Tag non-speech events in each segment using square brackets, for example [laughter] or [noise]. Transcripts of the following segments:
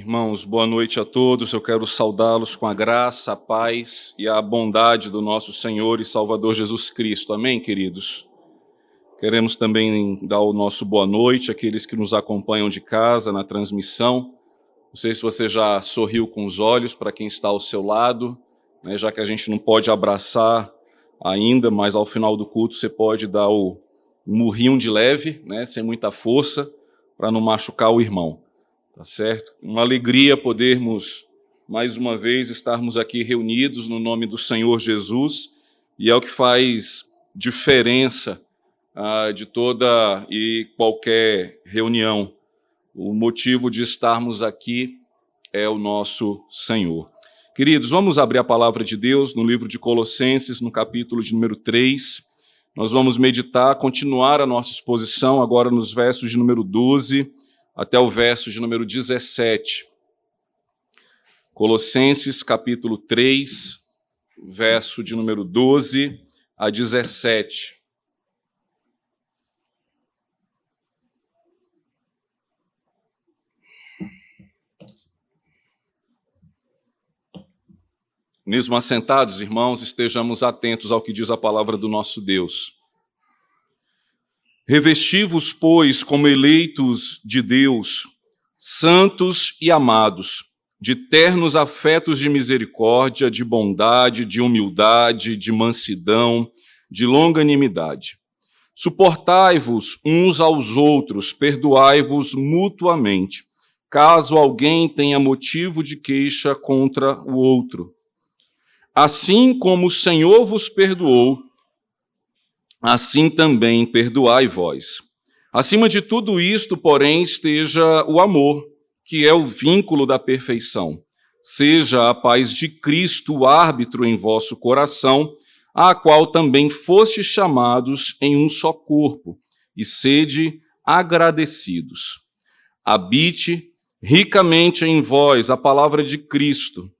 Irmãos, boa noite a todos. Eu quero saudá-los com a graça, a paz e a bondade do nosso Senhor e Salvador Jesus Cristo. Amém, queridos? Queremos também dar o nosso boa noite àqueles que nos acompanham de casa na transmissão. Não sei se você já sorriu com os olhos para quem está ao seu lado, né, já que a gente não pode abraçar ainda, mas ao final do culto você pode dar o murrinho de leve, né, sem muita força, para não machucar o irmão. Tá certo? Uma alegria podermos mais uma vez estarmos aqui reunidos no nome do Senhor Jesus, e é o que faz diferença ah, de toda e qualquer reunião. O motivo de estarmos aqui é o nosso Senhor. Queridos, vamos abrir a palavra de Deus no livro de Colossenses, no capítulo de número 3. Nós vamos meditar, continuar a nossa exposição agora nos versos de número 12 até o verso de número 17. Colossenses, capítulo 3, verso de número 12 a 17. Mesmo assentados, irmãos, estejamos atentos ao que diz a palavra do nosso Deus. Revesti-vos, pois, como eleitos de Deus, santos e amados, de ternos afetos de misericórdia, de bondade, de humildade, de mansidão, de longanimidade. Suportai-vos uns aos outros, perdoai-vos mutuamente, caso alguém tenha motivo de queixa contra o outro. Assim como o Senhor vos perdoou, assim também perdoai vós. Acima de tudo isto, porém, esteja o amor, que é o vínculo da perfeição. Seja a paz de Cristo o árbitro em vosso coração, a qual também fostes chamados em um só corpo, e sede agradecidos. Habite ricamente em vós a palavra de Cristo,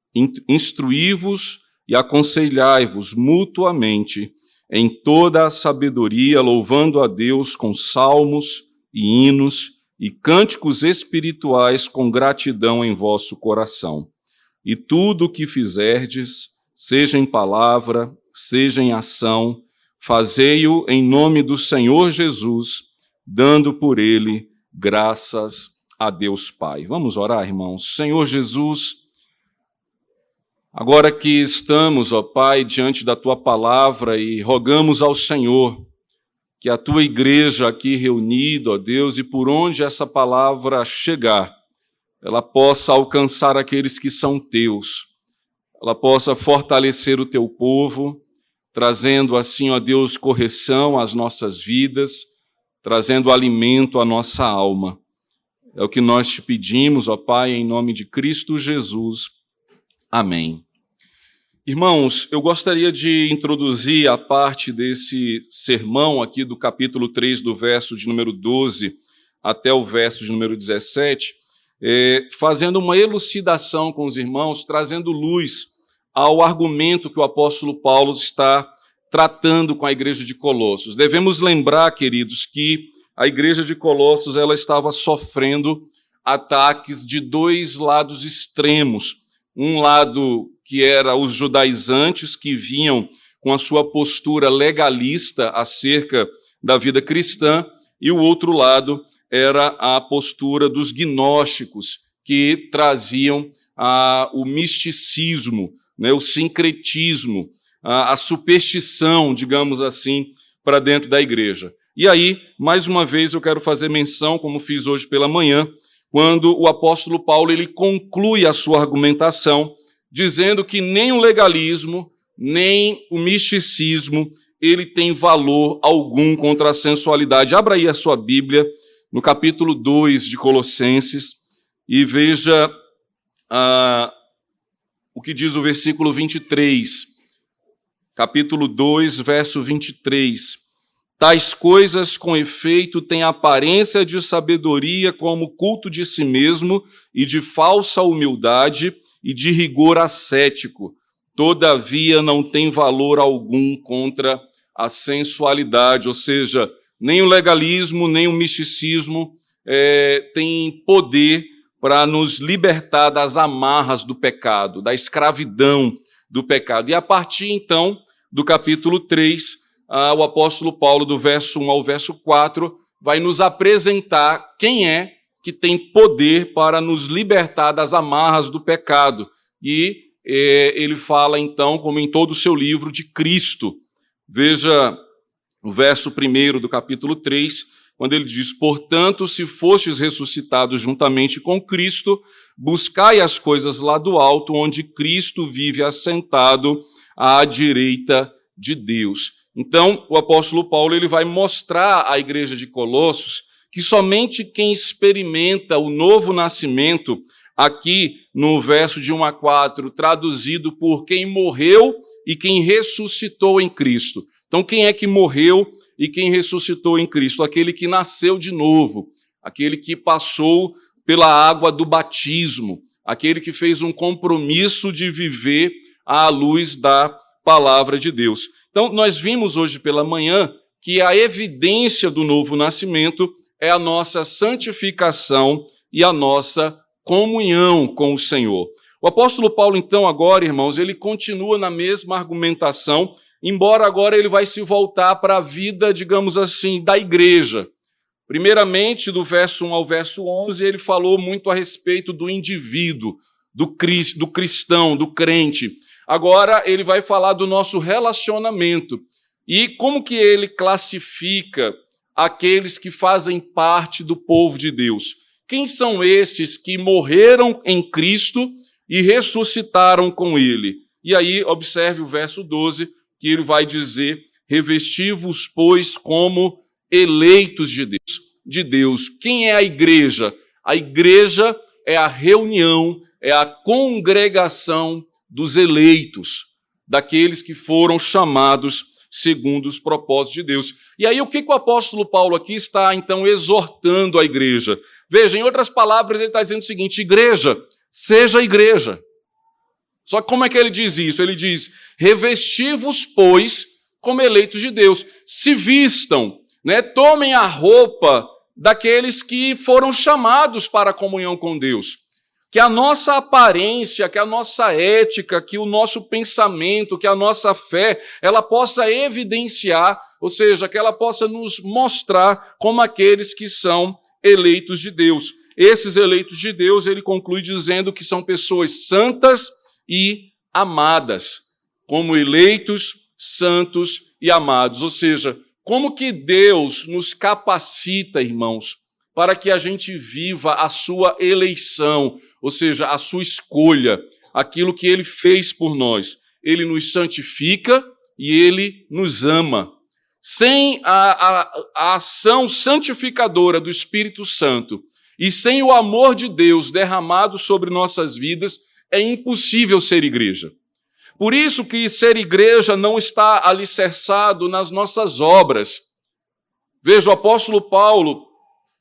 instruí-vos e aconselhai-vos mutuamente em toda a sabedoria, louvando a Deus com salmos e hinos e cânticos espirituais com gratidão em vosso coração. E tudo o que fizerdes, seja em palavra, seja em ação, fazei-o em nome do Senhor Jesus, dando por ele graças a Deus Pai. Vamos orar, irmãos. Senhor Jesus, Agora que estamos, ó Pai, diante da tua palavra e rogamos ao Senhor que a tua igreja aqui reunida, ó Deus, e por onde essa palavra chegar, ela possa alcançar aqueles que são teus, ela possa fortalecer o teu povo, trazendo assim, ó Deus, correção às nossas vidas, trazendo alimento à nossa alma. É o que nós te pedimos, ó Pai, em nome de Cristo Jesus. Amém. Irmãos, eu gostaria de introduzir a parte desse sermão aqui do capítulo 3, do verso de número 12 até o verso de número 17, é, fazendo uma elucidação com os irmãos, trazendo luz ao argumento que o apóstolo Paulo está tratando com a igreja de Colossos. Devemos lembrar, queridos, que a igreja de Colossos ela estava sofrendo ataques de dois lados extremos um lado que era os judaizantes que vinham com a sua postura legalista acerca da vida cristã, e o outro lado era a postura dos gnósticos, que traziam ah, o misticismo, né, o sincretismo, a, a superstição, digamos assim, para dentro da igreja. E aí, mais uma vez, eu quero fazer menção, como fiz hoje pela manhã, quando o apóstolo Paulo ele conclui a sua argumentação dizendo que nem o legalismo, nem o misticismo, ele tem valor algum contra a sensualidade. Abra aí a sua Bíblia no capítulo 2 de Colossenses e veja ah, o que diz o versículo 23. Capítulo 2, verso 23. Tais coisas, com efeito, têm aparência de sabedoria, como culto de si mesmo e de falsa humildade e de rigor ascético. Todavia, não tem valor algum contra a sensualidade, ou seja, nem o legalismo, nem o misticismo é, tem poder para nos libertar das amarras do pecado, da escravidão do pecado. E a partir então do capítulo 3, ah, o apóstolo Paulo, do verso 1 ao verso 4, vai nos apresentar quem é que tem poder para nos libertar das amarras do pecado. E eh, ele fala então, como em todo o seu livro, de Cristo. Veja o verso 1 do capítulo 3, quando ele diz: Portanto, se fostes ressuscitados juntamente com Cristo, buscai as coisas lá do alto, onde Cristo vive assentado à direita de Deus. Então, o apóstolo Paulo ele vai mostrar à igreja de Colossos que somente quem experimenta o novo nascimento, aqui no verso de 1 a 4, traduzido por quem morreu e quem ressuscitou em Cristo. Então, quem é que morreu e quem ressuscitou em Cristo? Aquele que nasceu de novo, aquele que passou pela água do batismo, aquele que fez um compromisso de viver à luz da palavra de Deus. Então, nós vimos hoje pela manhã que a evidência do novo nascimento é a nossa santificação e a nossa comunhão com o Senhor. O apóstolo Paulo, então, agora, irmãos, ele continua na mesma argumentação, embora agora ele vai se voltar para a vida, digamos assim, da igreja. Primeiramente, do verso 1 ao verso 11, ele falou muito a respeito do indivíduo, do, do cristão, do crente. Agora ele vai falar do nosso relacionamento e como que ele classifica aqueles que fazem parte do povo de Deus. Quem são esses que morreram em Cristo e ressuscitaram com ele? E aí, observe o verso 12, que ele vai dizer: Revesti-vos, pois, como eleitos de Deus. De Deus. Quem é a igreja? A igreja é a reunião, é a congregação dos eleitos, daqueles que foram chamados segundo os propósitos de Deus. E aí, o que, que o apóstolo Paulo aqui está, então, exortando a igreja? Veja, em outras palavras, ele está dizendo o seguinte: igreja, seja igreja. Só que como é que ele diz isso? Ele diz: revesti-vos, pois, como eleitos de Deus, se vistam, né? tomem a roupa daqueles que foram chamados para a comunhão com Deus que a nossa aparência, que a nossa ética, que o nosso pensamento, que a nossa fé, ela possa evidenciar, ou seja, que ela possa nos mostrar como aqueles que são eleitos de Deus. Esses eleitos de Deus, ele conclui dizendo que são pessoas santas e amadas, como eleitos, santos e amados. Ou seja, como que Deus nos capacita, irmãos, para que a gente viva a sua eleição, ou seja, a sua escolha, aquilo que ele fez por nós. Ele nos santifica e ele nos ama. Sem a, a, a ação santificadora do Espírito Santo e sem o amor de Deus derramado sobre nossas vidas, é impossível ser igreja. Por isso que ser igreja não está alicerçado nas nossas obras. Veja, o apóstolo Paulo,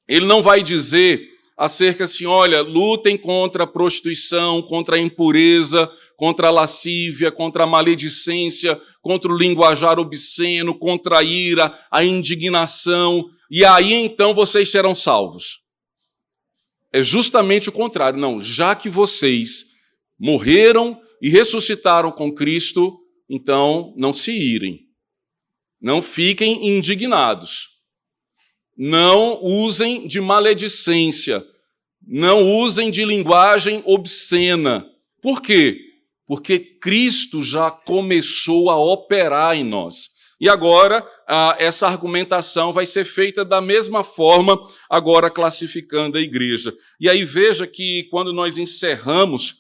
ele não vai dizer acerca assim, olha, lutem contra a prostituição, contra a impureza, contra a lascívia, contra a maledicência, contra o linguajar obsceno, contra a ira, a indignação, e aí então vocês serão salvos. É justamente o contrário. Não, já que vocês morreram e ressuscitaram com Cristo, então não se irem. Não fiquem indignados não usem de maledicência, não usem de linguagem obscena. Por quê? Porque Cristo já começou a operar em nós. E agora, essa argumentação vai ser feita da mesma forma, agora classificando a igreja. E aí veja que quando nós encerramos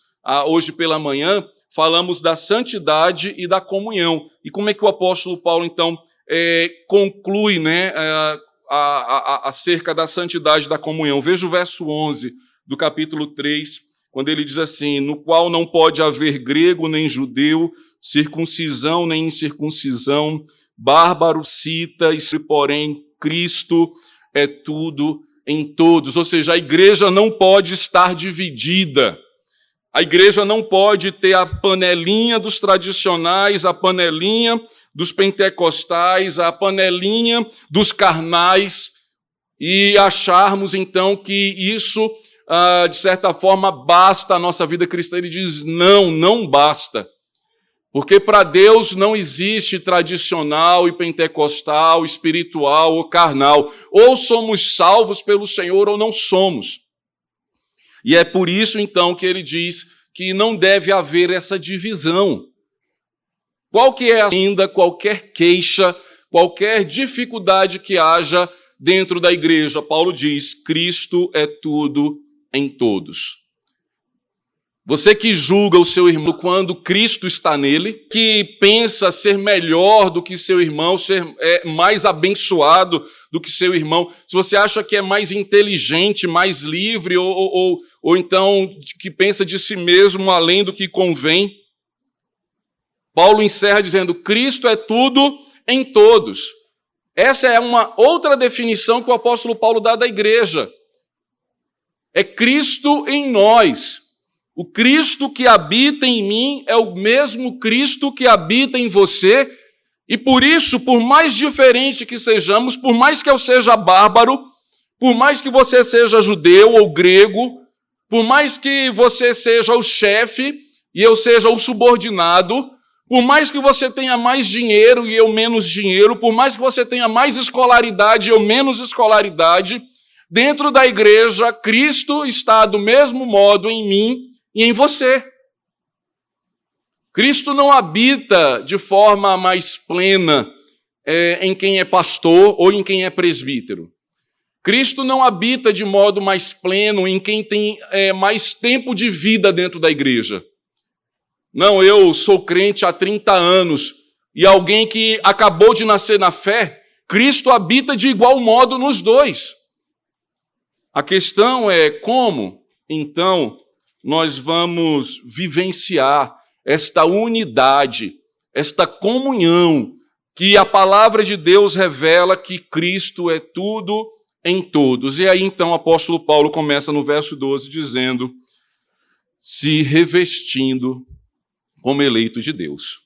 hoje pela manhã, falamos da santidade e da comunhão. E como é que o apóstolo Paulo, então, é, conclui né, é, a, a, acerca da santidade da comunhão. Veja o verso 11 do capítulo 3, quando ele diz assim: No qual não pode haver grego nem judeu, circuncisão nem incircuncisão, bárbaro, cita, e porém Cristo é tudo em todos. Ou seja, a igreja não pode estar dividida. A igreja não pode ter a panelinha dos tradicionais, a panelinha dos pentecostais, a panelinha dos carnais e acharmos então que isso ah, de certa forma, basta a nossa vida cristã. Ele diz: não, não basta. Porque para Deus não existe tradicional e pentecostal, espiritual ou carnal. Ou somos salvos pelo Senhor ou não somos. E é por isso, então, que ele diz que não deve haver essa divisão. Qual que é ainda qualquer queixa, qualquer dificuldade que haja dentro da igreja? Paulo diz: Cristo é tudo em todos. Você que julga o seu irmão quando Cristo está nele, que pensa ser melhor do que seu irmão, ser é, mais abençoado do que seu irmão, se você acha que é mais inteligente, mais livre, ou, ou, ou então que pensa de si mesmo além do que convém, Paulo encerra dizendo: Cristo é tudo em todos. Essa é uma outra definição que o apóstolo Paulo dá da igreja. É Cristo em nós. O Cristo que habita em mim é o mesmo Cristo que habita em você, e por isso, por mais diferente que sejamos, por mais que eu seja bárbaro, por mais que você seja judeu ou grego, por mais que você seja o chefe e eu seja o subordinado, por mais que você tenha mais dinheiro e eu menos dinheiro, por mais que você tenha mais escolaridade e eu menos escolaridade, dentro da igreja, Cristo está do mesmo modo em mim e em você. Cristo não habita de forma mais plena é, em quem é pastor ou em quem é presbítero. Cristo não habita de modo mais pleno em quem tem é, mais tempo de vida dentro da igreja. Não, eu sou crente há 30 anos e alguém que acabou de nascer na fé, Cristo habita de igual modo nos dois. A questão é como, então, nós vamos vivenciar esta unidade, esta comunhão que a palavra de Deus revela que Cristo é tudo em todos. E aí então o apóstolo Paulo começa no verso 12 dizendo: se revestindo como eleito de Deus.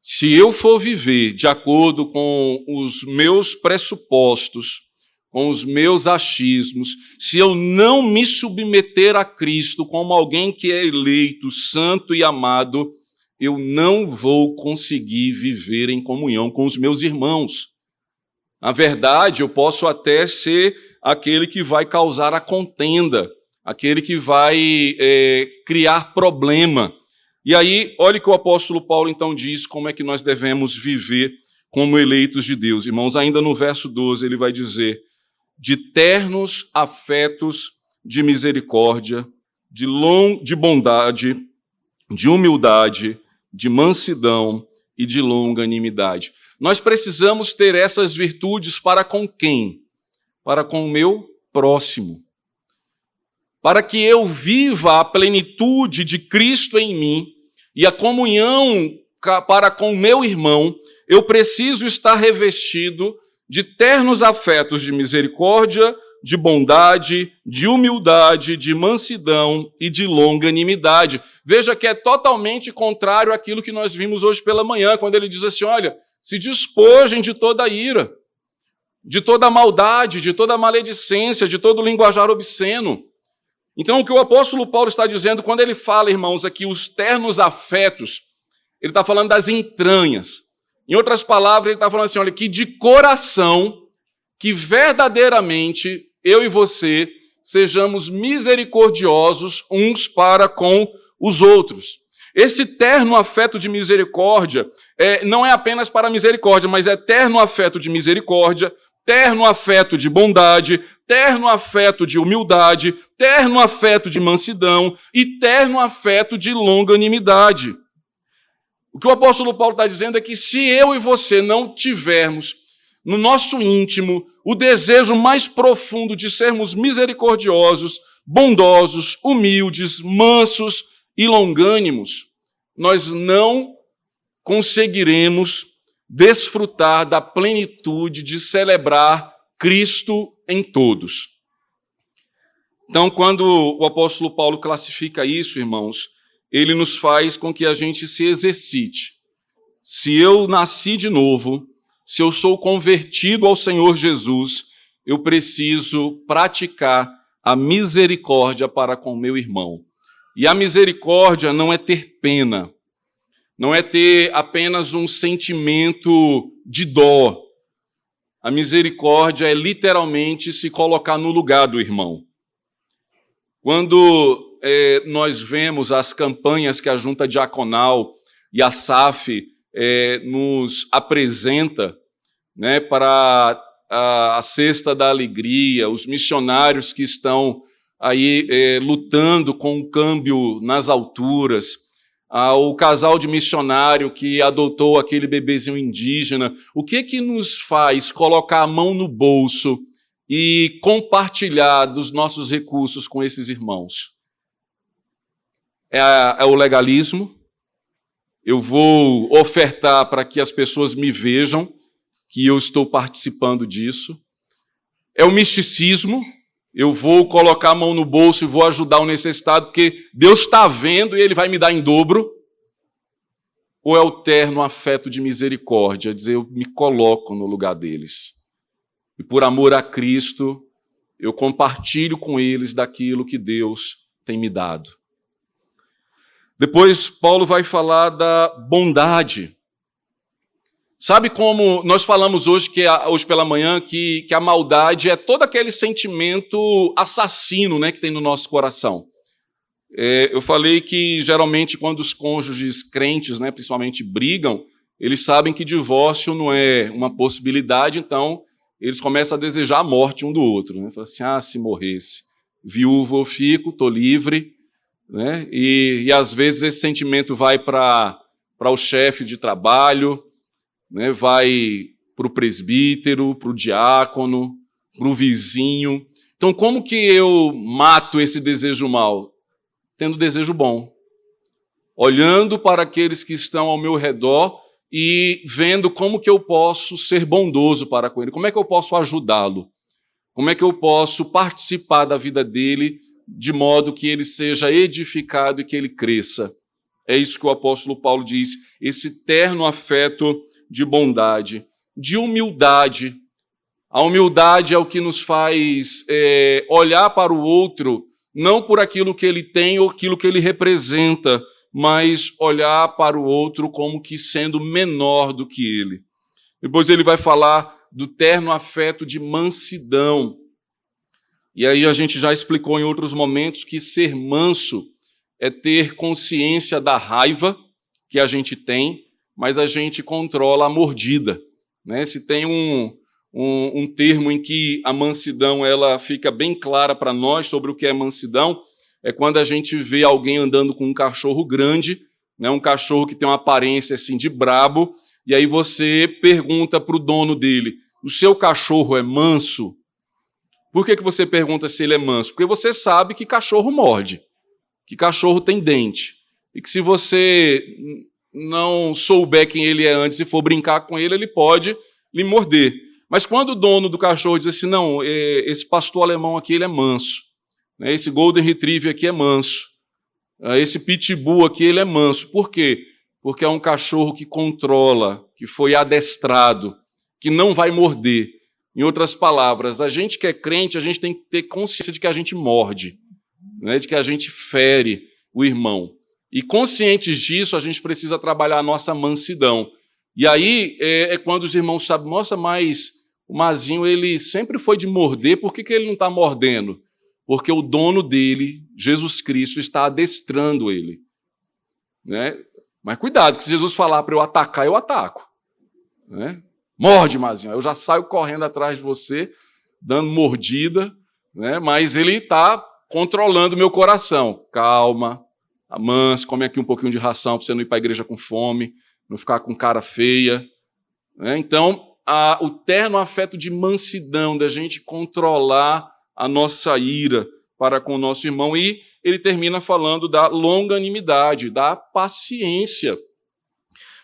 Se eu for viver de acordo com os meus pressupostos, com os meus achismos, se eu não me submeter a Cristo como alguém que é eleito, santo e amado, eu não vou conseguir viver em comunhão com os meus irmãos. Na verdade, eu posso até ser aquele que vai causar a contenda, aquele que vai é, criar problema. E aí, olha o que o apóstolo Paulo então diz como é que nós devemos viver como eleitos de Deus. Irmãos, ainda no verso 12, ele vai dizer: de ternos afetos de misericórdia, de, long, de bondade, de humildade, de mansidão e de longanimidade. Nós precisamos ter essas virtudes para com quem? Para com o meu próximo. Para que eu viva a plenitude de Cristo em mim e a comunhão para com o meu irmão, eu preciso estar revestido de ternos afetos de misericórdia, de bondade, de humildade, de mansidão e de longanimidade. Veja que é totalmente contrário àquilo que nós vimos hoje pela manhã, quando ele diz assim: olha, se despojem de toda ira, de toda maldade, de toda maledicência, de todo linguajar obsceno. Então, o que o apóstolo Paulo está dizendo quando ele fala, irmãos, aqui, os ternos afetos, ele está falando das entranhas. Em outras palavras, ele está falando assim: olha, que de coração, que verdadeiramente eu e você sejamos misericordiosos uns para com os outros. Esse terno afeto de misericórdia é, não é apenas para misericórdia, mas é terno afeto de misericórdia, terno afeto de bondade, terno afeto de humildade, terno afeto de mansidão e terno afeto de longanimidade. O que o apóstolo Paulo está dizendo é que se eu e você não tivermos no nosso íntimo o desejo mais profundo de sermos misericordiosos, bondosos, humildes, mansos e longânimos, nós não conseguiremos desfrutar da plenitude de celebrar Cristo em todos. Então, quando o apóstolo Paulo classifica isso, irmãos, ele nos faz com que a gente se exercite. Se eu nasci de novo, se eu sou convertido ao Senhor Jesus, eu preciso praticar a misericórdia para com meu irmão. E a misericórdia não é ter pena, não é ter apenas um sentimento de dó. A misericórdia é literalmente se colocar no lugar do irmão. Quando é, nós vemos as campanhas que a Junta Diaconal e a SAF é, nos apresenta né, para a, a Cesta da Alegria, os missionários que estão aí é, lutando com o câmbio nas alturas, o casal de missionário que adotou aquele bebezinho indígena, o que que nos faz colocar a mão no bolso e compartilhar dos nossos recursos com esses irmãos? É, é o legalismo. Eu vou ofertar para que as pessoas me vejam que eu estou participando disso. É o misticismo. Eu vou colocar a mão no bolso e vou ajudar o necessitado, porque Deus está vendo e Ele vai me dar em dobro. Ou é o terno afeto de misericórdia, dizer, eu me coloco no lugar deles. E por amor a Cristo, eu compartilho com eles daquilo que Deus tem me dado. Depois, Paulo vai falar da bondade. Sabe como nós falamos hoje, que hoje pela manhã, que, que a maldade é todo aquele sentimento assassino né, que tem no nosso coração. É, eu falei que geralmente quando os cônjuges crentes, né, principalmente, brigam, eles sabem que divórcio não é uma possibilidade, então eles começam a desejar a morte um do outro. Né? Fala assim: ah, se morresse, viúvo eu fico, estou livre. Né? E, e às vezes esse sentimento vai para o chefe de trabalho, né, vai para o presbítero, para o diácono, para o vizinho. Então, como que eu mato esse desejo mal? Tendo desejo bom. Olhando para aqueles que estão ao meu redor e vendo como que eu posso ser bondoso para com ele, como é que eu posso ajudá-lo, como é que eu posso participar da vida dele de modo que ele seja edificado e que ele cresça. É isso que o apóstolo Paulo diz, esse terno afeto de bondade, de humildade. A humildade é o que nos faz é, olhar para o outro, não por aquilo que ele tem ou aquilo que ele representa, mas olhar para o outro como que sendo menor do que ele. Depois ele vai falar do terno afeto de mansidão. E aí a gente já explicou em outros momentos que ser manso é ter consciência da raiva que a gente tem, mas a gente controla a mordida. Né? Se tem um, um, um termo em que a mansidão ela fica bem clara para nós sobre o que é mansidão, é quando a gente vê alguém andando com um cachorro grande, né? um cachorro que tem uma aparência assim de brabo, e aí você pergunta para o dono dele: o seu cachorro é manso? Por que, que você pergunta se ele é manso? Porque você sabe que cachorro morde, que cachorro tem dente. E que se você não souber quem ele é antes e for brincar com ele, ele pode lhe morder. Mas quando o dono do cachorro diz assim, não, é, esse pastor alemão aqui ele é manso, né, esse golden retriever aqui é manso, ah, esse pitbull aqui ele é manso. Por quê? Porque é um cachorro que controla, que foi adestrado, que não vai morder. Em outras palavras, a gente que é crente, a gente tem que ter consciência de que a gente morde, né, de que a gente fere o irmão. E conscientes disso, a gente precisa trabalhar a nossa mansidão. E aí é, é quando os irmãos sabem, nossa, mas o Mazinho ele sempre foi de morder, por que, que ele não está mordendo? Porque o dono dele, Jesus Cristo, está adestrando ele. Né? Mas cuidado, que se Jesus falar para eu atacar, eu ataco. Né? Morde, Mazinho. Eu já saio correndo atrás de você, dando mordida, né? mas ele está controlando meu coração. Calma, manso, come aqui um pouquinho de ração para você não ir para a igreja com fome, não ficar com cara feia. Né? Então, a, o terno afeto de mansidão, da gente controlar a nossa ira para com o nosso irmão. E ele termina falando da longanimidade, da paciência.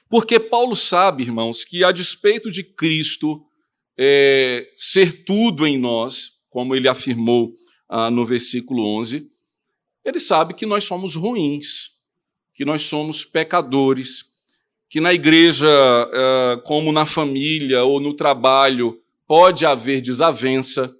Porque Paulo sabe, irmãos, que a despeito de Cristo é, ser tudo em nós, como ele afirmou ah, no versículo 11, ele sabe que nós somos ruins, que nós somos pecadores, que na igreja, eh, como na família ou no trabalho, pode haver desavença,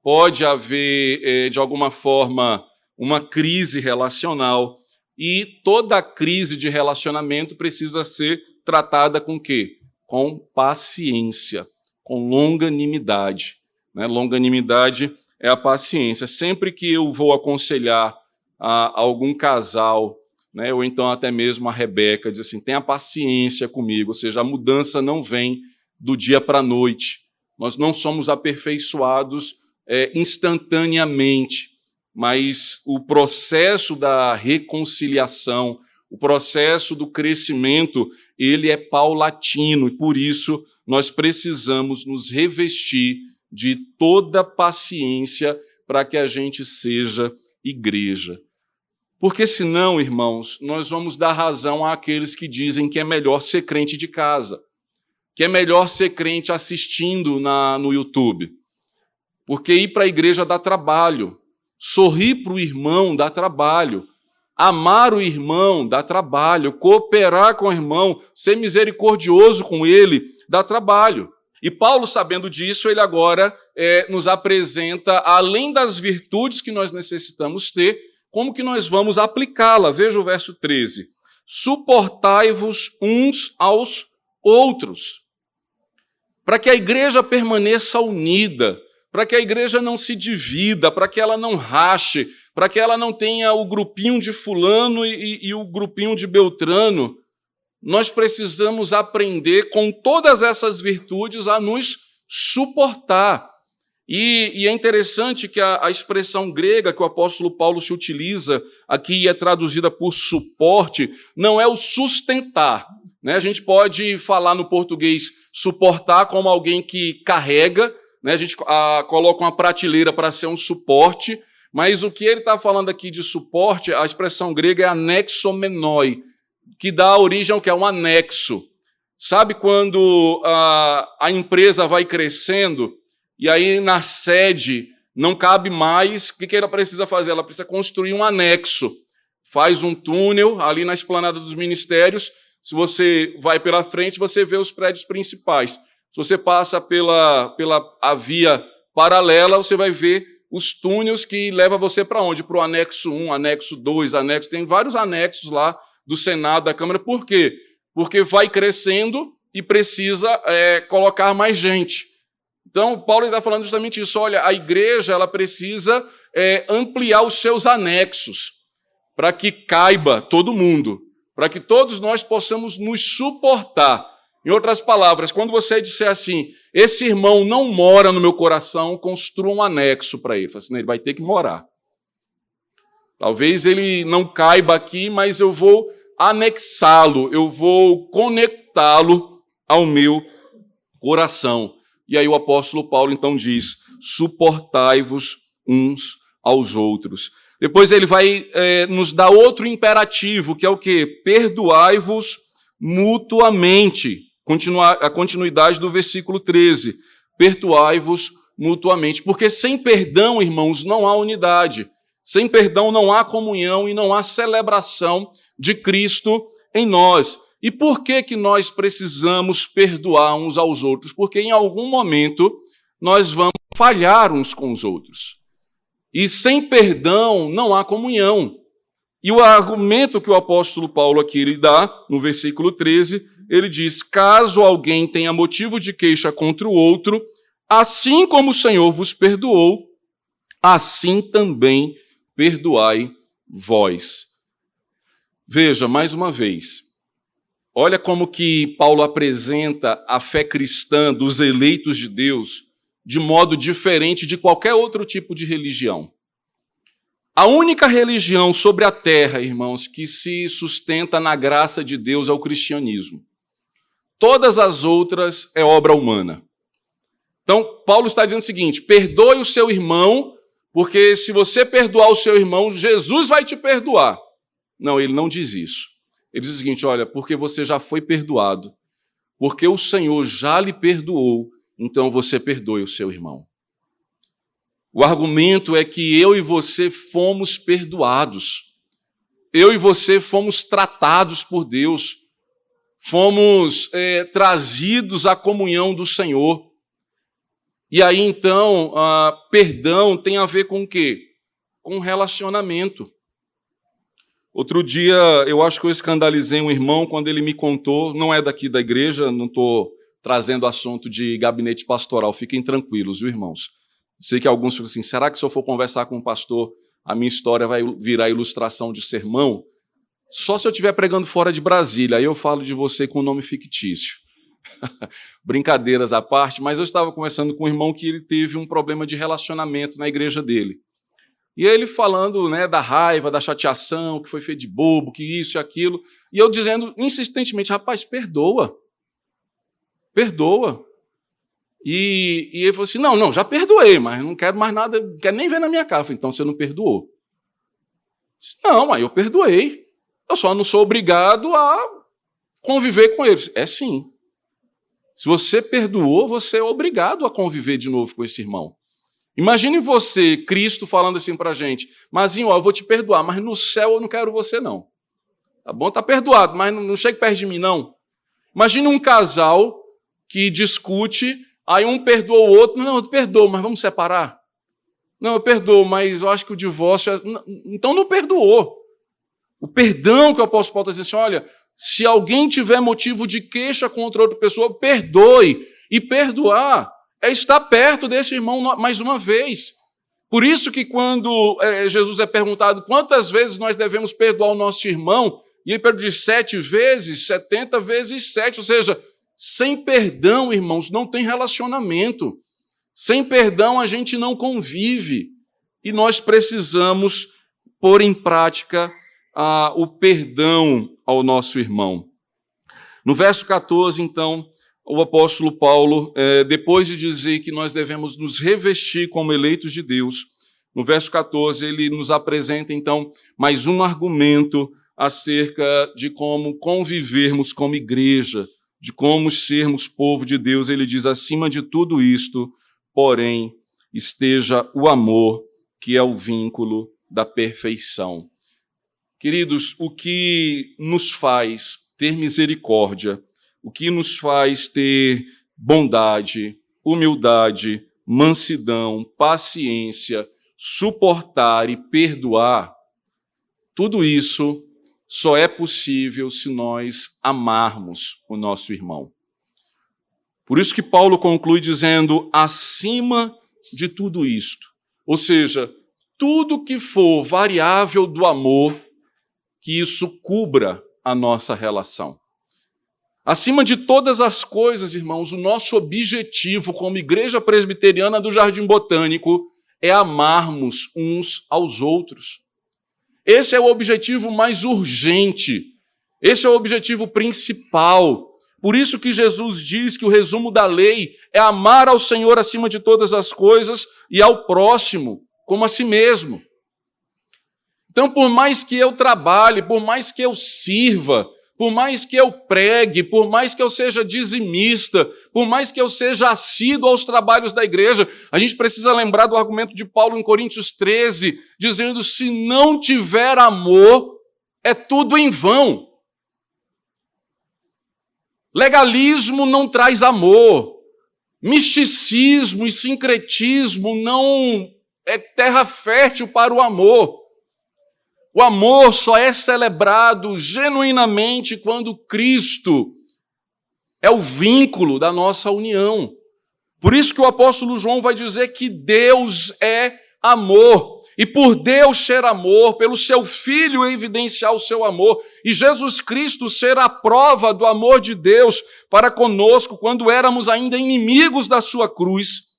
pode haver, eh, de alguma forma, uma crise relacional. E toda crise de relacionamento precisa ser tratada com quê? Com paciência, com longanimidade. Né? Longanimidade é a paciência. Sempre que eu vou aconselhar a algum casal, né, ou então até mesmo a Rebeca, diz assim: tenha paciência comigo, ou seja, a mudança não vem do dia para a noite. Nós não somos aperfeiçoados é, instantaneamente, mas o processo da reconciliação, o processo do crescimento, ele é paulatino e por isso nós precisamos nos revestir de toda paciência para que a gente seja igreja. Porque senão, irmãos, nós vamos dar razão àqueles que dizem que é melhor ser crente de casa, que é melhor ser crente assistindo na, no YouTube. Porque ir para a igreja dá trabalho, sorrir para o irmão dá trabalho, amar o irmão dá trabalho, cooperar com o irmão, ser misericordioso com ele dá trabalho. E Paulo, sabendo disso, ele agora é, nos apresenta, além das virtudes que nós necessitamos ter, como que nós vamos aplicá-la? Veja o verso 13. Suportai-vos uns aos outros, para que a igreja permaneça unida, para que a igreja não se divida, para que ela não rache, para que ela não tenha o grupinho de Fulano e, e, e o grupinho de Beltrano. Nós precisamos aprender com todas essas virtudes a nos suportar. E, e, é interessante que a, a, expressão grega que o apóstolo Paulo se utiliza aqui é traduzida por suporte, não é o sustentar. Né? A gente pode falar no português suportar como alguém que carrega, né? a gente a, coloca uma prateleira para ser um suporte, mas o que ele está falando aqui de suporte, a expressão grega é anexomenoi, que dá origem ao que é um anexo. Sabe quando a, a empresa vai crescendo e aí na sede não cabe mais, o que, que ela precisa fazer? Ela precisa construir um anexo. Faz um túnel ali na esplanada dos ministérios. Se você vai pela frente, você vê os prédios principais. Se você passa pela, pela a via paralela, você vai ver os túneis que levam você para onde? Para o anexo 1, anexo 2, anexo. Tem vários anexos lá do Senado, da Câmara. Por quê? Porque vai crescendo e precisa é, colocar mais gente. Então, Paulo está falando justamente isso. Olha, a igreja ela precisa é, ampliar os seus anexos para que caiba todo mundo, para que todos nós possamos nos suportar. Em outras palavras, quando você disser assim, esse irmão não mora no meu coração, construa um anexo para ele. Assim, ele vai ter que morar. Talvez ele não caiba aqui, mas eu vou anexá-lo, eu vou conectá-lo ao meu coração. E aí o apóstolo Paulo então diz: suportai-vos uns aos outros. Depois ele vai é, nos dar outro imperativo, que é o que? Perdoai-vos mutuamente. Continuar, a continuidade do versículo 13. Perdoai-vos mutuamente. Porque sem perdão, irmãos, não há unidade. Sem perdão não há comunhão e não há celebração de Cristo em nós. E por que que nós precisamos perdoar uns aos outros? Porque em algum momento nós vamos falhar uns com os outros. E sem perdão não há comunhão. E o argumento que o apóstolo Paulo aqui lhe dá, no versículo 13, ele diz: Caso alguém tenha motivo de queixa contra o outro, assim como o Senhor vos perdoou, assim também perdoai vós. Veja, mais uma vez, Olha como que Paulo apresenta a fé cristã dos eleitos de Deus de modo diferente de qualquer outro tipo de religião. A única religião sobre a terra, irmãos, que se sustenta na graça de Deus é o cristianismo. Todas as outras é obra humana. Então, Paulo está dizendo o seguinte: perdoe o seu irmão, porque se você perdoar o seu irmão, Jesus vai te perdoar. Não, ele não diz isso. Ele diz o seguinte: olha, porque você já foi perdoado, porque o Senhor já lhe perdoou, então você perdoe o seu irmão. O argumento é que eu e você fomos perdoados. Eu e você fomos tratados por Deus. Fomos é, trazidos à comunhão do Senhor. E aí então, perdão tem a ver com o quê? Com relacionamento. Outro dia, eu acho que eu escandalizei um irmão quando ele me contou, não é daqui da igreja, não estou trazendo assunto de gabinete pastoral, fiquem tranquilos, viu, irmãos? Sei que alguns ficam assim, será que se eu for conversar com um pastor, a minha história vai virar ilustração de sermão? Só se eu estiver pregando fora de Brasília, aí eu falo de você com nome fictício. [laughs] Brincadeiras à parte, mas eu estava conversando com um irmão que ele teve um problema de relacionamento na igreja dele. E ele falando né, da raiva, da chateação, que foi feito de bobo, que isso e aquilo. E eu dizendo insistentemente, rapaz, perdoa. Perdoa. E, e ele falou assim: não, não, já perdoei, mas não quero mais nada, não quero nem ver na minha falei, então você não perdoou. Disse, não, mas eu perdoei. Eu só não sou obrigado a conviver com eles. É sim. Se você perdoou, você é obrigado a conviver de novo com esse irmão. Imagine você, Cristo, falando assim para a gente: Mazinho, ó, eu vou te perdoar, mas no céu eu não quero você, não. Tá bom? Tá perdoado, mas não, chegue perto de mim, não. Imagine um casal que discute, aí um perdoa o outro. Não, eu perdoo, mas vamos separar. Não, eu perdoo, mas eu acho que o divórcio. É... Então não perdoou. O perdão que o apóstolo Paulo está dizendo assim: olha, se alguém tiver motivo de queixa contra outra pessoa, perdoe. E perdoar é estar perto desse irmão mais uma vez. Por isso que quando é, Jesus é perguntado quantas vezes nós devemos perdoar o nosso irmão, e ele pergunta de sete vezes, setenta vezes sete, ou seja, sem perdão, irmãos, não tem relacionamento. Sem perdão a gente não convive. E nós precisamos pôr em prática ah, o perdão ao nosso irmão. No verso 14, então, o apóstolo Paulo, é, depois de dizer que nós devemos nos revestir como eleitos de Deus, no verso 14, ele nos apresenta então mais um argumento acerca de como convivermos como igreja, de como sermos povo de Deus. Ele diz: acima de tudo isto, porém, esteja o amor, que é o vínculo da perfeição. Queridos, o que nos faz ter misericórdia o que nos faz ter bondade, humildade, mansidão, paciência, suportar e perdoar, tudo isso só é possível se nós amarmos o nosso irmão. Por isso que Paulo conclui dizendo: acima de tudo isto, ou seja, tudo que for variável do amor, que isso cubra a nossa relação. Acima de todas as coisas, irmãos, o nosso objetivo como Igreja Presbiteriana do Jardim Botânico é amarmos uns aos outros. Esse é o objetivo mais urgente, esse é o objetivo principal. Por isso que Jesus diz que o resumo da lei é amar ao Senhor acima de todas as coisas e ao próximo como a si mesmo. Então, por mais que eu trabalhe, por mais que eu sirva, por mais que eu pregue, por mais que eu seja dizimista, por mais que eu seja assíduo aos trabalhos da igreja, a gente precisa lembrar do argumento de Paulo em Coríntios 13, dizendo: se não tiver amor, é tudo em vão. Legalismo não traz amor, misticismo e sincretismo não é terra fértil para o amor. O amor só é celebrado genuinamente quando Cristo é o vínculo da nossa união. Por isso que o apóstolo João vai dizer que Deus é amor. E por Deus ser amor, pelo seu Filho evidenciar o seu amor, e Jesus Cristo ser a prova do amor de Deus para conosco quando éramos ainda inimigos da sua cruz,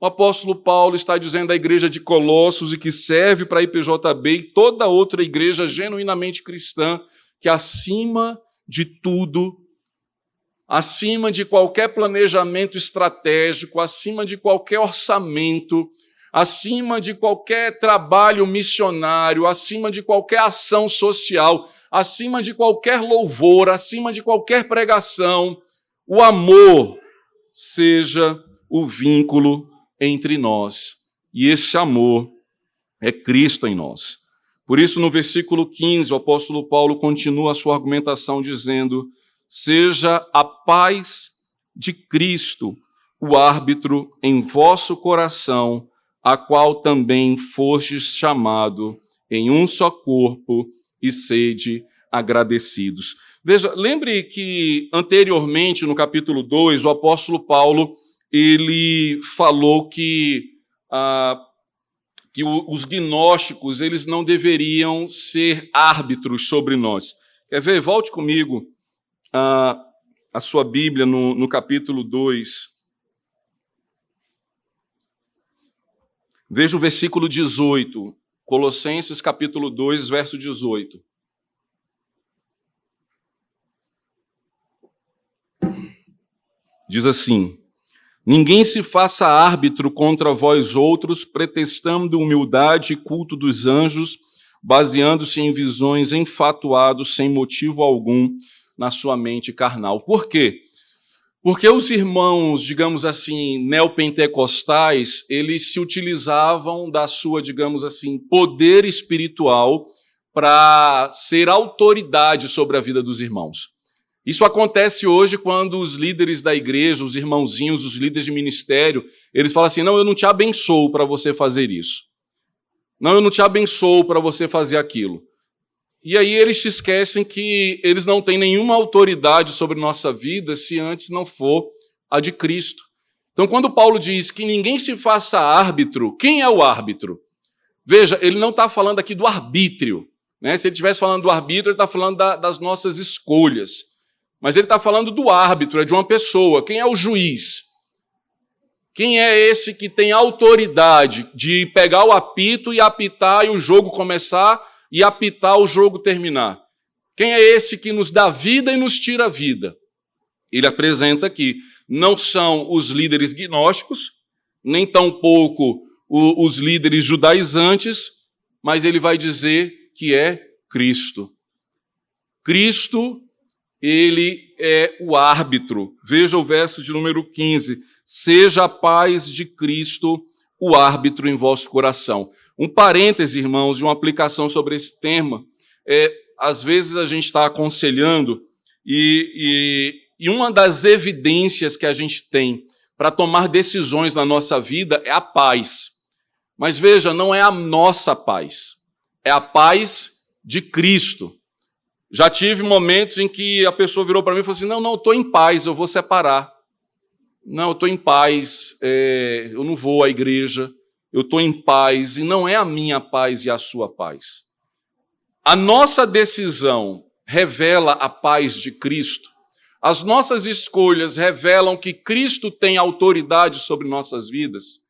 o apóstolo Paulo está dizendo à igreja de Colossos e que serve para a IPJB e toda outra igreja genuinamente cristã que acima de tudo, acima de qualquer planejamento estratégico, acima de qualquer orçamento, acima de qualquer trabalho missionário, acima de qualquer ação social, acima de qualquer louvor, acima de qualquer pregação, o amor seja o vínculo entre nós, e esse amor é Cristo em nós. Por isso, no versículo 15, o apóstolo Paulo continua a sua argumentação dizendo: Seja a paz de Cristo o árbitro em vosso coração, a qual também fostes chamado em um só corpo, e sede agradecidos. Veja, lembre que anteriormente, no capítulo 2, o apóstolo Paulo, ele falou que, ah, que os gnósticos, eles não deveriam ser árbitros sobre nós. Quer ver? Volte comigo ah, a sua Bíblia no, no capítulo 2. Veja o versículo 18, Colossenses capítulo 2, verso 18. Diz assim: Ninguém se faça árbitro contra vós outros, pretextando humildade e culto dos anjos, baseando-se em visões enfatuados sem motivo algum na sua mente carnal. Por quê? Porque os irmãos, digamos assim, neopentecostais, eles se utilizavam da sua, digamos assim, poder espiritual para ser autoridade sobre a vida dos irmãos. Isso acontece hoje quando os líderes da igreja, os irmãozinhos, os líderes de ministério, eles falam assim: não, eu não te abençoo para você fazer isso. Não, eu não te abençoo para você fazer aquilo. E aí eles se esquecem que eles não têm nenhuma autoridade sobre nossa vida se antes não for a de Cristo. Então, quando Paulo diz que ninguém se faça árbitro, quem é o árbitro? Veja, ele não está falando aqui do arbítrio. Né? Se ele estivesse falando do arbítrio, ele está falando da, das nossas escolhas. Mas ele está falando do árbitro, é de uma pessoa. Quem é o juiz? Quem é esse que tem autoridade de pegar o apito e apitar e o jogo começar e apitar o jogo terminar? Quem é esse que nos dá vida e nos tira a vida? Ele apresenta aqui, não são os líderes gnósticos, nem tampouco os líderes judaizantes, mas ele vai dizer que é Cristo. Cristo ele é o árbitro. Veja o verso de número 15. Seja a paz de Cristo o árbitro em vosso coração. Um parêntese, irmãos, de uma aplicação sobre esse tema. É, às vezes a gente está aconselhando e, e, e uma das evidências que a gente tem para tomar decisões na nossa vida é a paz. Mas veja, não é a nossa paz, é a paz de Cristo. Já tive momentos em que a pessoa virou para mim e falou assim: não, não, eu estou em paz, eu vou separar. Não, eu estou em paz, é, eu não vou à igreja, eu estou em paz, e não é a minha paz e a sua paz. A nossa decisão revela a paz de Cristo. As nossas escolhas revelam que Cristo tem autoridade sobre nossas vidas.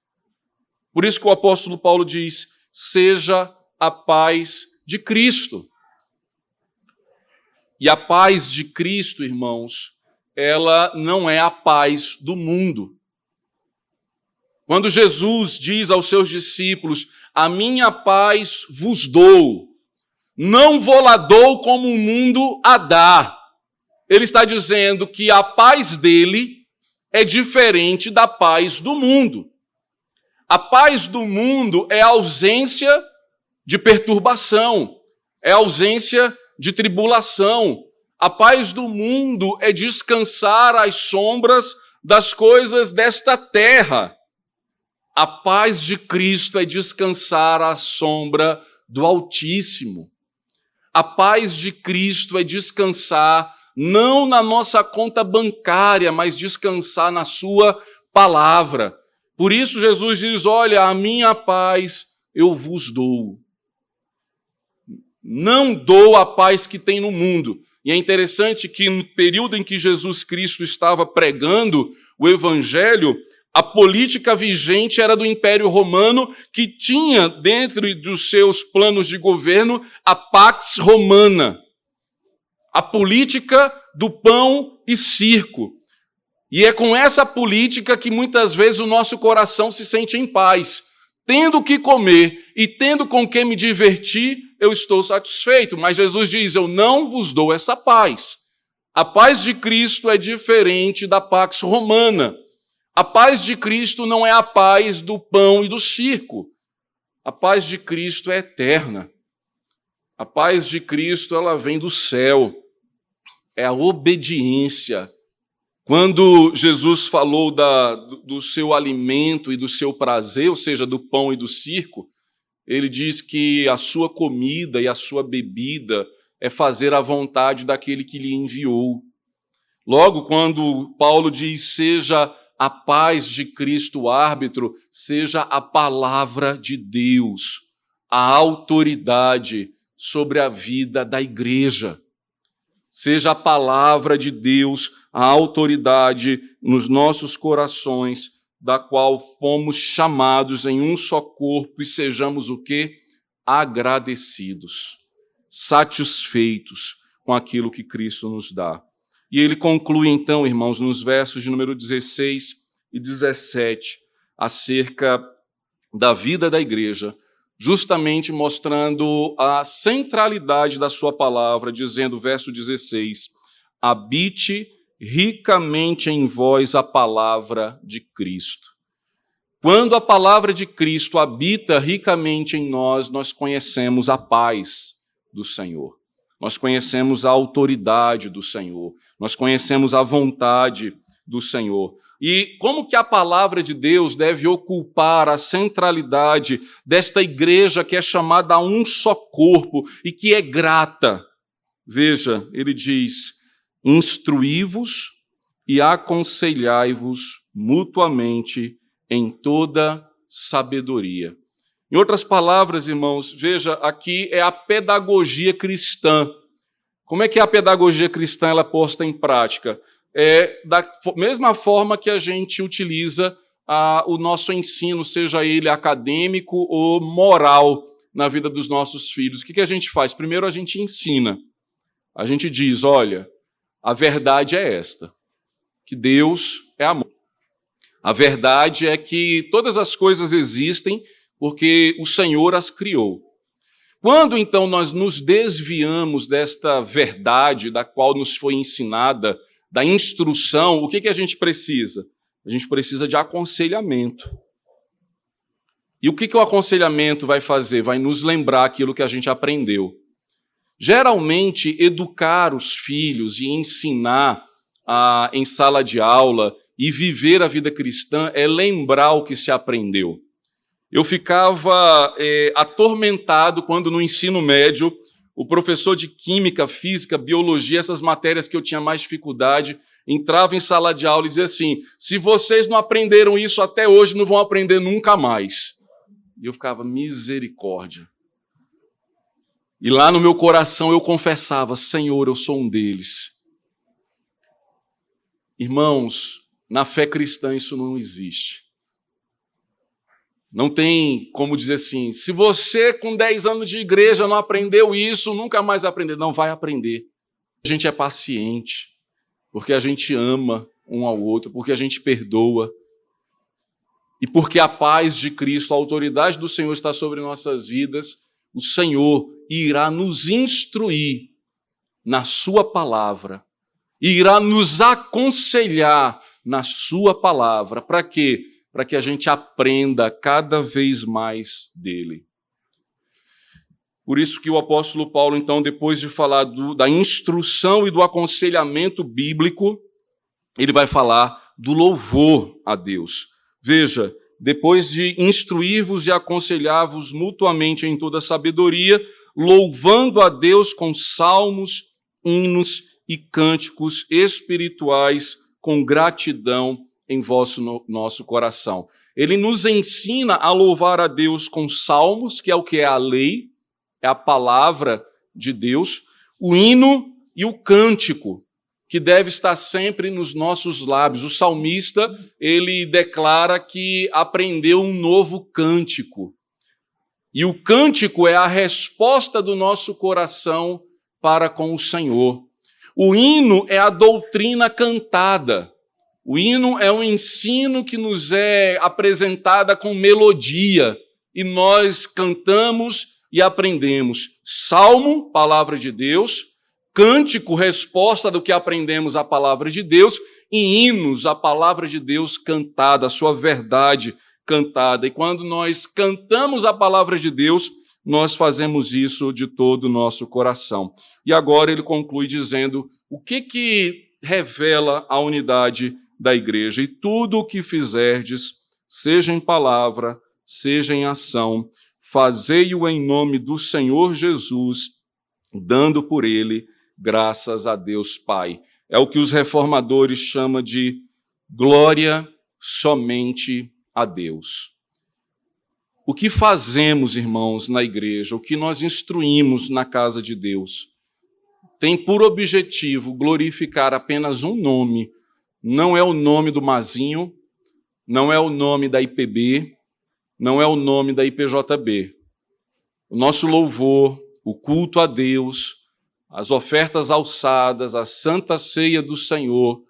Por isso que o apóstolo Paulo diz: seja a paz de Cristo. E a paz de Cristo, irmãos, ela não é a paz do mundo. Quando Jesus diz aos seus discípulos: A minha paz vos dou, não vou lá dou como o mundo a dá. Ele está dizendo que a paz dele é diferente da paz do mundo. A paz do mundo é ausência de perturbação, é ausência de tribulação. A paz do mundo é descansar às sombras das coisas desta terra. A paz de Cristo é descansar à sombra do Altíssimo. A paz de Cristo é descansar não na nossa conta bancária, mas descansar na Sua palavra. Por isso, Jesus diz: Olha, a minha paz eu vos dou. Não dou a paz que tem no mundo. E é interessante que no período em que Jesus Cristo estava pregando o evangelho, a política vigente era do Império Romano, que tinha dentro dos seus planos de governo a Pax Romana, a política do pão e circo. E é com essa política que muitas vezes o nosso coração se sente em paz. Tendo o que comer e tendo com que me divertir, eu estou satisfeito. Mas Jesus diz: Eu não vos dou essa paz. A paz de Cristo é diferente da pax romana. A paz de Cristo não é a paz do pão e do circo. A paz de Cristo é eterna. A paz de Cristo ela vem do céu. É a obediência. Quando Jesus falou da, do seu alimento e do seu prazer, ou seja, do pão e do circo, ele diz que a sua comida e a sua bebida é fazer a vontade daquele que lhe enviou. Logo, quando Paulo diz: seja a paz de Cristo árbitro, seja a palavra de Deus, a autoridade sobre a vida da igreja. Seja a palavra de Deus a autoridade nos nossos corações, da qual fomos chamados em um só corpo e sejamos o que? Agradecidos, satisfeitos com aquilo que Cristo nos dá. E ele conclui então, irmãos, nos versos de número 16 e 17, acerca da vida da igreja, justamente mostrando a centralidade da sua palavra, dizendo, verso 16: habite ricamente em vós a palavra de Cristo. Quando a palavra de Cristo habita ricamente em nós, nós conhecemos a paz do Senhor. Nós conhecemos a autoridade do Senhor. Nós conhecemos a vontade do Senhor. E como que a palavra de Deus deve ocupar a centralidade desta igreja que é chamada a um só corpo e que é grata? Veja, ele diz: instruí-vos e aconselhai-vos mutuamente em toda sabedoria. Em outras palavras, irmãos, veja, aqui é a pedagogia cristã. Como é que a pedagogia cristã ela é posta em prática? É da mesma forma que a gente utiliza a, o nosso ensino, seja ele acadêmico ou moral, na vida dos nossos filhos. O que, que a gente faz? Primeiro, a gente ensina. A gente diz: olha, a verdade é esta: que Deus é amor. A verdade é que todas as coisas existem porque o Senhor as criou. Quando então nós nos desviamos desta verdade da qual nos foi ensinada, da instrução, o que, que a gente precisa? A gente precisa de aconselhamento. E o que, que o aconselhamento vai fazer? Vai nos lembrar aquilo que a gente aprendeu. Geralmente, educar os filhos e ensinar ah, em sala de aula e viver a vida cristã é lembrar o que se aprendeu. Eu ficava é, atormentado quando no ensino médio o professor de química, física, biologia, essas matérias que eu tinha mais dificuldade, entrava em sala de aula e dizia assim: se vocês não aprenderam isso até hoje, não vão aprender nunca mais. E eu ficava, misericórdia. E lá no meu coração eu confessava: Senhor, eu sou um deles. Irmãos, na fé cristã isso não existe. Não tem como dizer assim, se você com 10 anos de igreja não aprendeu isso, nunca mais aprender. Não vai aprender. A gente é paciente, porque a gente ama um ao outro, porque a gente perdoa. E porque a paz de Cristo, a autoridade do Senhor está sobre nossas vidas, o Senhor irá nos instruir na Sua palavra, irá nos aconselhar na Sua palavra. Para quê? Para que a gente aprenda cada vez mais dele. Por isso que o apóstolo Paulo, então, depois de falar do, da instrução e do aconselhamento bíblico, ele vai falar do louvor a Deus. Veja, depois de instruir-vos e aconselhar-vos mutuamente em toda sabedoria, louvando a Deus com salmos, hinos e cânticos espirituais com gratidão em vosso no, nosso coração. Ele nos ensina a louvar a Deus com salmos, que é o que é a lei, é a palavra de Deus, o hino e o cântico, que deve estar sempre nos nossos lábios. O salmista, ele declara que aprendeu um novo cântico. E o cântico é a resposta do nosso coração para com o Senhor. O hino é a doutrina cantada. O hino é um ensino que nos é apresentada com melodia e nós cantamos e aprendemos. Salmo, palavra de Deus, cântico, resposta do que aprendemos a palavra de Deus, e hinos, a palavra de Deus cantada, a sua verdade cantada. E quando nós cantamos a palavra de Deus, nós fazemos isso de todo o nosso coração. E agora ele conclui dizendo o que que revela a unidade da igreja. E tudo o que fizerdes, seja em palavra, seja em ação, fazei-o em nome do Senhor Jesus, dando por ele graças a Deus Pai. É o que os reformadores chamam de glória somente a Deus. O que fazemos, irmãos, na igreja, o que nós instruímos na casa de Deus, tem por objetivo glorificar apenas um nome. Não é o nome do Mazinho, não é o nome da IPB, não é o nome da IPJB. O nosso louvor, o culto a Deus, as ofertas alçadas, a santa ceia do Senhor,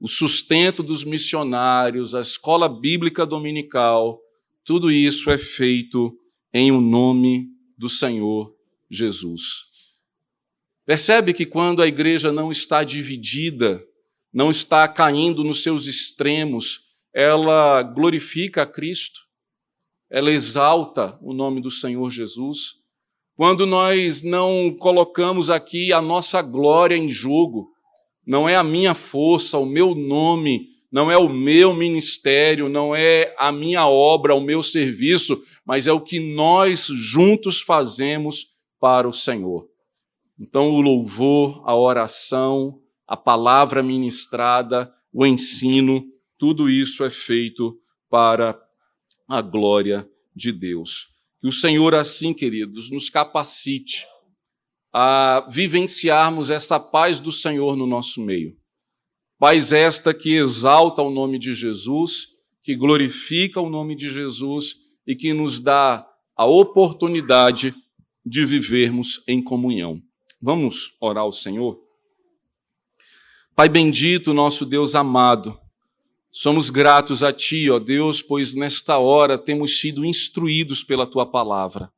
o sustento dos missionários, a escola bíblica dominical, tudo isso é feito em o um nome do Senhor Jesus. Percebe que quando a igreja não está dividida, não está caindo nos seus extremos, ela glorifica a Cristo, ela exalta o nome do Senhor Jesus. Quando nós não colocamos aqui a nossa glória em jogo, não é a minha força, o meu nome, não é o meu ministério, não é a minha obra, o meu serviço, mas é o que nós juntos fazemos para o Senhor. Então, o louvor, a oração, a palavra ministrada, o ensino, tudo isso é feito para a glória de Deus. Que o Senhor, assim, queridos, nos capacite a vivenciarmos essa paz do Senhor no nosso meio. Paz esta que exalta o nome de Jesus, que glorifica o nome de Jesus e que nos dá a oportunidade de vivermos em comunhão. Vamos orar ao Senhor? Pai bendito, nosso Deus amado, somos gratos a Ti, ó Deus, pois nesta hora temos sido instruídos pela Tua palavra.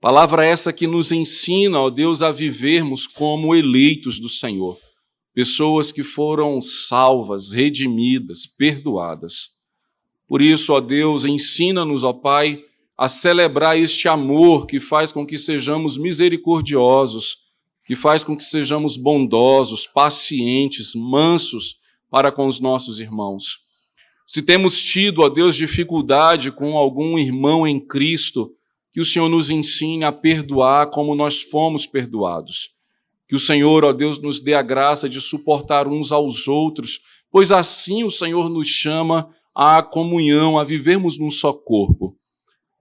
Palavra essa que nos ensina, ó Deus, a vivermos como eleitos do Senhor, pessoas que foram salvas, redimidas, perdoadas. Por isso, ó Deus, ensina-nos, ó Pai, a celebrar este amor que faz com que sejamos misericordiosos, que faz com que sejamos bondosos, pacientes, mansos para com os nossos irmãos. Se temos tido, ó Deus, dificuldade com algum irmão em Cristo, que o Senhor nos ensine a perdoar como nós fomos perdoados. Que o Senhor, ó Deus, nos dê a graça de suportar uns aos outros, pois assim o Senhor nos chama à comunhão, a vivermos num só corpo.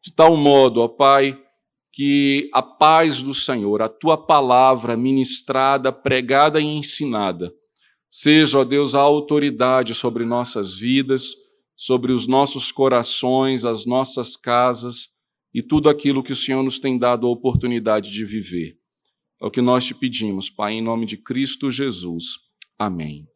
De tal modo, ó Pai, que a paz do Senhor, a tua palavra ministrada, pregada e ensinada, seja, ó Deus, a autoridade sobre nossas vidas, sobre os nossos corações, as nossas casas e tudo aquilo que o Senhor nos tem dado a oportunidade de viver. É o que nós te pedimos, Pai, em nome de Cristo Jesus. Amém.